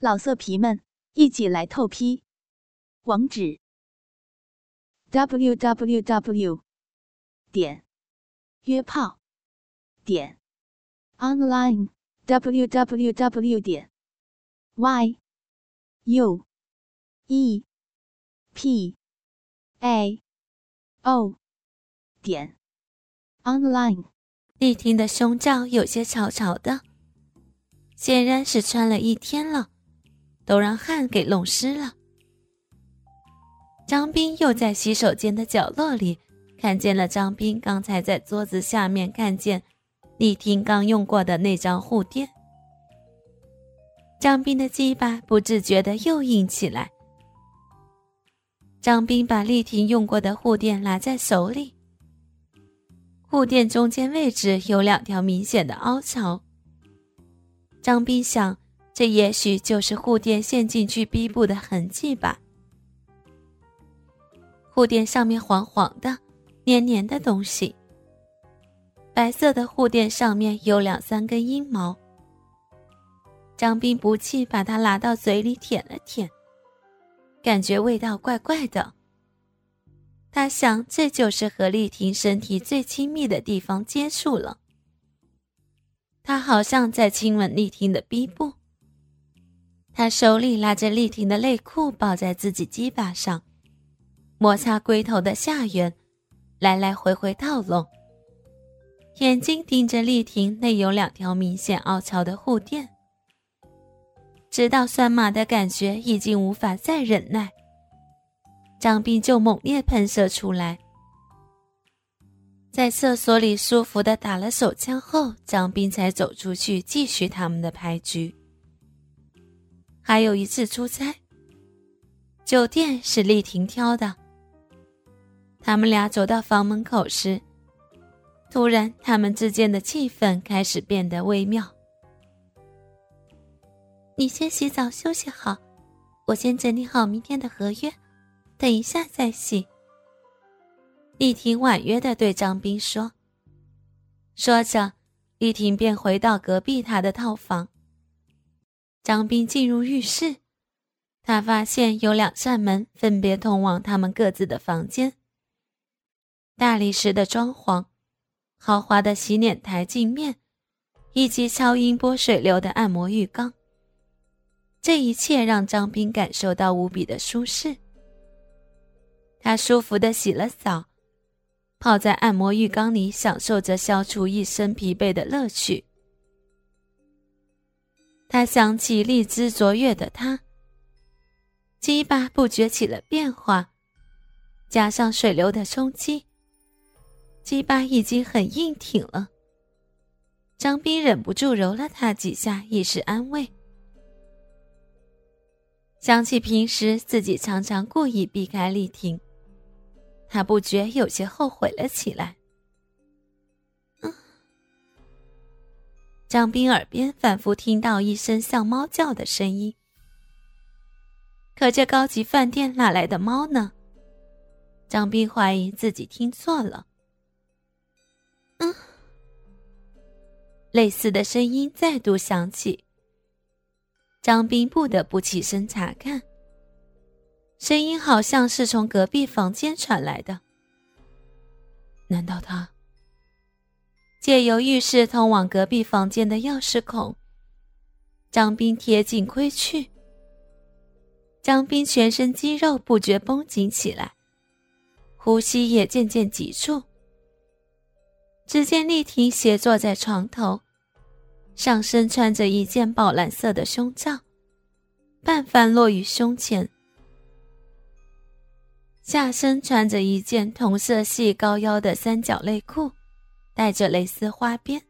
老色皮们，一起来透批！网址：w w w 点约炮点 online w w w 点 y u e p a o 点 online。丽婷的胸罩有些潮潮的，显然是穿了一天了。都让汗给弄湿了。张斌又在洗手间的角落里看见了张斌刚才在桌子下面看见丽婷刚用过的那张护垫。张斌的鸡巴不自觉的又硬起来。张斌把丽婷用过的护垫拿在手里，护垫中间位置有两条明显的凹槽。张斌想。这也许就是护垫陷进去逼部的痕迹吧。护垫上面黄黄的、黏黏的东西。白色的护垫上面有两三根阴毛。张斌不气，把它拿到嘴里舔了舔，感觉味道怪怪的。他想，这就是和丽婷身体最亲密的地方接触了。他好像在亲吻丽婷的逼部。他手里拉着丽婷的内裤，抱在自己鸡巴上，摩擦龟头的下缘，来来回回套拢。眼睛盯着丽婷内有两条明显凹槽的护垫，直到酸麻的感觉已经无法再忍耐，张斌就猛烈喷射出来。在厕所里舒服的打了手枪后，张斌才走出去继续他们的牌局。还有一次出差，酒店是丽婷挑的。他们俩走到房门口时，突然他们之间的气氛开始变得微妙。你先洗澡休息好，我先整理好明天的合约，等一下再洗。丽婷婉约的对张斌说。说着，丽婷便回到隔壁他的套房。张斌进入浴室，他发现有两扇门分别通往他们各自的房间。大理石的装潢、豪华的洗脸台镜面，以及超音波水流的按摩浴缸，这一切让张斌感受到无比的舒适。他舒服的洗了澡，泡在按摩浴缸里，享受着消除一身疲惫的乐趣。他想起荔枝卓越的他，鸡巴不觉起了变化，加上水流的冲击，鸡巴已经很硬挺了。张斌忍不住揉了他几下，以示安慰。想起平时自己常常故意避开丽婷，他不觉有些后悔了起来。张斌耳边反复听到一声像猫叫的声音，可这高级饭店哪来的猫呢？张斌怀疑自己听错了。嗯，类似的声音再度响起。张斌不得不起身查看，声音好像是从隔壁房间传来的。难道他？借由浴室通往隔壁房间的钥匙孔，张斌贴近窥去。张斌全身肌肉不觉绷紧起来，呼吸也渐渐急促。只见丽婷斜坐在床头，上身穿着一件宝蓝色的胸罩，半翻落于胸前，下身穿着一件同色系高腰的三角内裤。带着蕾丝花边，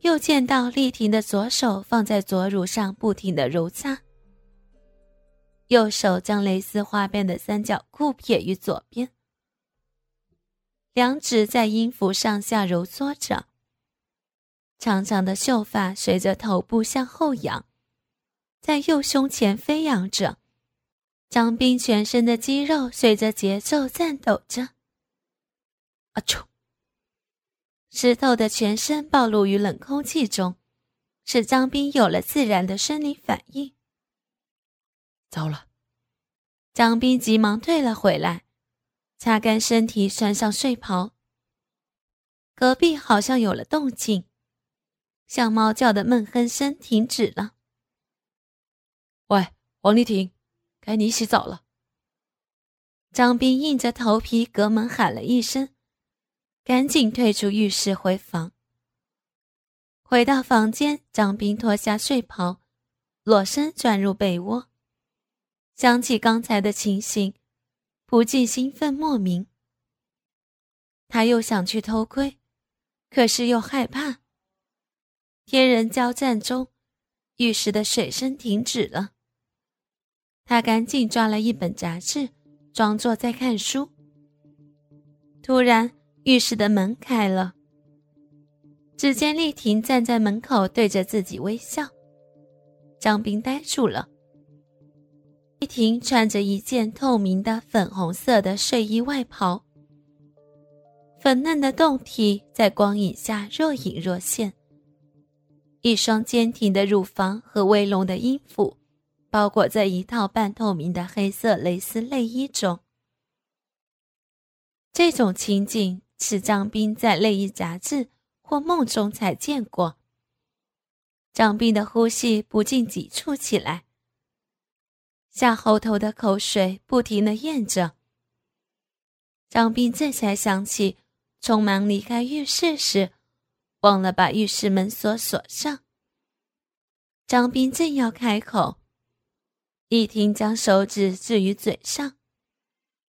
又见到丽婷的左手放在左乳上，不停的揉擦，右手将蕾丝花边的三角裤撇于左边，两指在音符上下揉搓着，长长的秀发随着头部向后仰，在右胸前飞扬着，张斌全身的肌肉随着节奏颤抖着。啊！臭！石头的全身暴露于冷空气中，使张斌有了自然的生理反应。糟了！张斌急忙退了回来，擦干身体，穿上睡袍。隔壁好像有了动静，像猫叫的闷哼声停止了。喂，王丽婷，该你洗澡了。张斌硬着头皮隔门喊了一声，赶紧退出浴室回房。回到房间，张斌脱下睡袍，裸身钻入被窝。想起刚才的情形，不禁兴奋莫名。他又想去偷窥，可是又害怕。天人交战中，浴室的水声停止了。他赶紧抓了一本杂志，装作在看书。突然，浴室的门开了。只见丽婷站在门口，对着自己微笑。张斌呆住了。丽婷穿着一件透明的粉红色的睡衣外袍，粉嫩的胴体在光影下若隐若现。一双坚挺的乳房和微隆的阴府，包裹在一套半透明的黑色蕾丝内衣中。这种情景是张斌在内衣杂志。或梦中才见过。张斌的呼吸不禁急促起来，下喉头的口水不停的咽着。张斌这才想起，匆忙离开浴室时，忘了把浴室门锁锁上。张斌正要开口，一听将手指置于嘴上，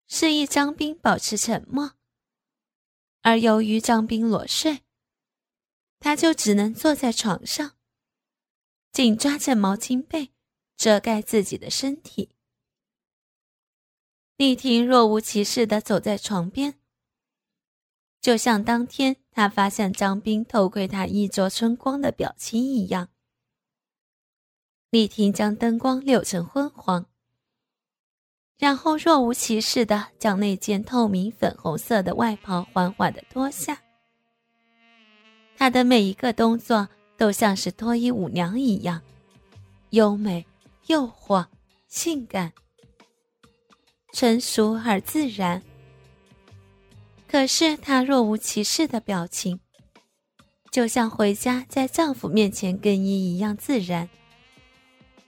示意张斌保持沉默。而由于张斌裸睡。他就只能坐在床上，紧抓着毛巾被遮盖自己的身体。丽婷若无其事地走在床边，就像当天她发现张斌偷窥她衣着春光的表情一样。丽婷将灯光扭成昏黄，然后若无其事地将那件透明粉红色的外袍缓缓地脱下。她的每一个动作都像是脱衣舞娘一样，优美、诱惑、性感、成熟而自然。可是她若无其事的表情，就像回家在丈夫面前更衣一样自然，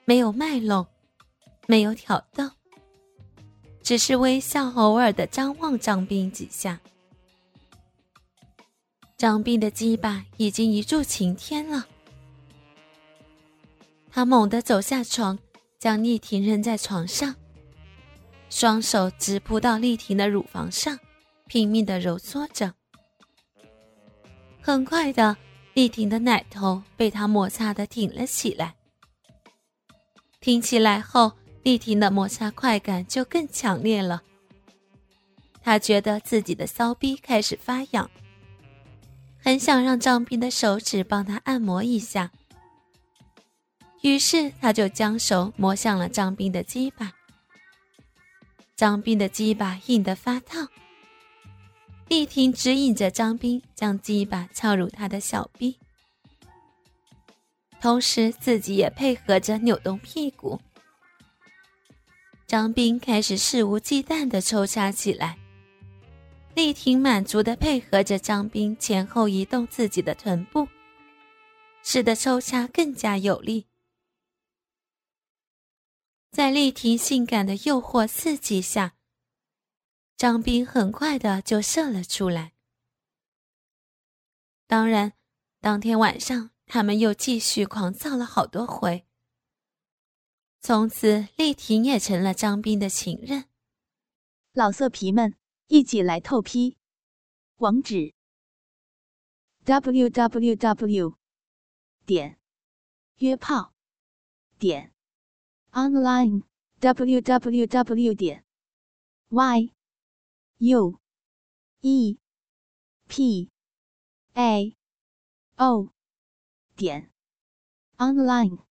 没有卖弄，没有挑逗，只是微笑，偶尔的张望张斌几下。张斌的鸡巴已经一柱擎天了，他猛地走下床，将丽婷扔在床上，双手直扑到丽婷的乳房上，拼命的揉搓着。很快的，丽婷的奶头被他摩擦的挺了起来。挺起来后，丽婷的摩擦快感就更强烈了。她觉得自己的骚逼开始发痒。很想让张斌的手指帮他按摩一下，于是他就将手摸向了张斌的鸡巴。张斌的鸡巴硬得发烫，丽婷指引着张斌将鸡巴插入他的小臂，同时自己也配合着扭动屁股。张斌开始肆无忌惮地抽插起来。丽婷满足地配合着张斌前后移动自己的臀部，使得抽插更加有力。在丽婷性感的诱惑刺激下，张斌很快的就射了出来。当然，当天晚上他们又继续狂躁了好多回。从此，丽婷也成了张斌的情人。老色皮们。一起来透批，网址：w w w 点约炮点 online w w w 点 y u e p a o 点 online。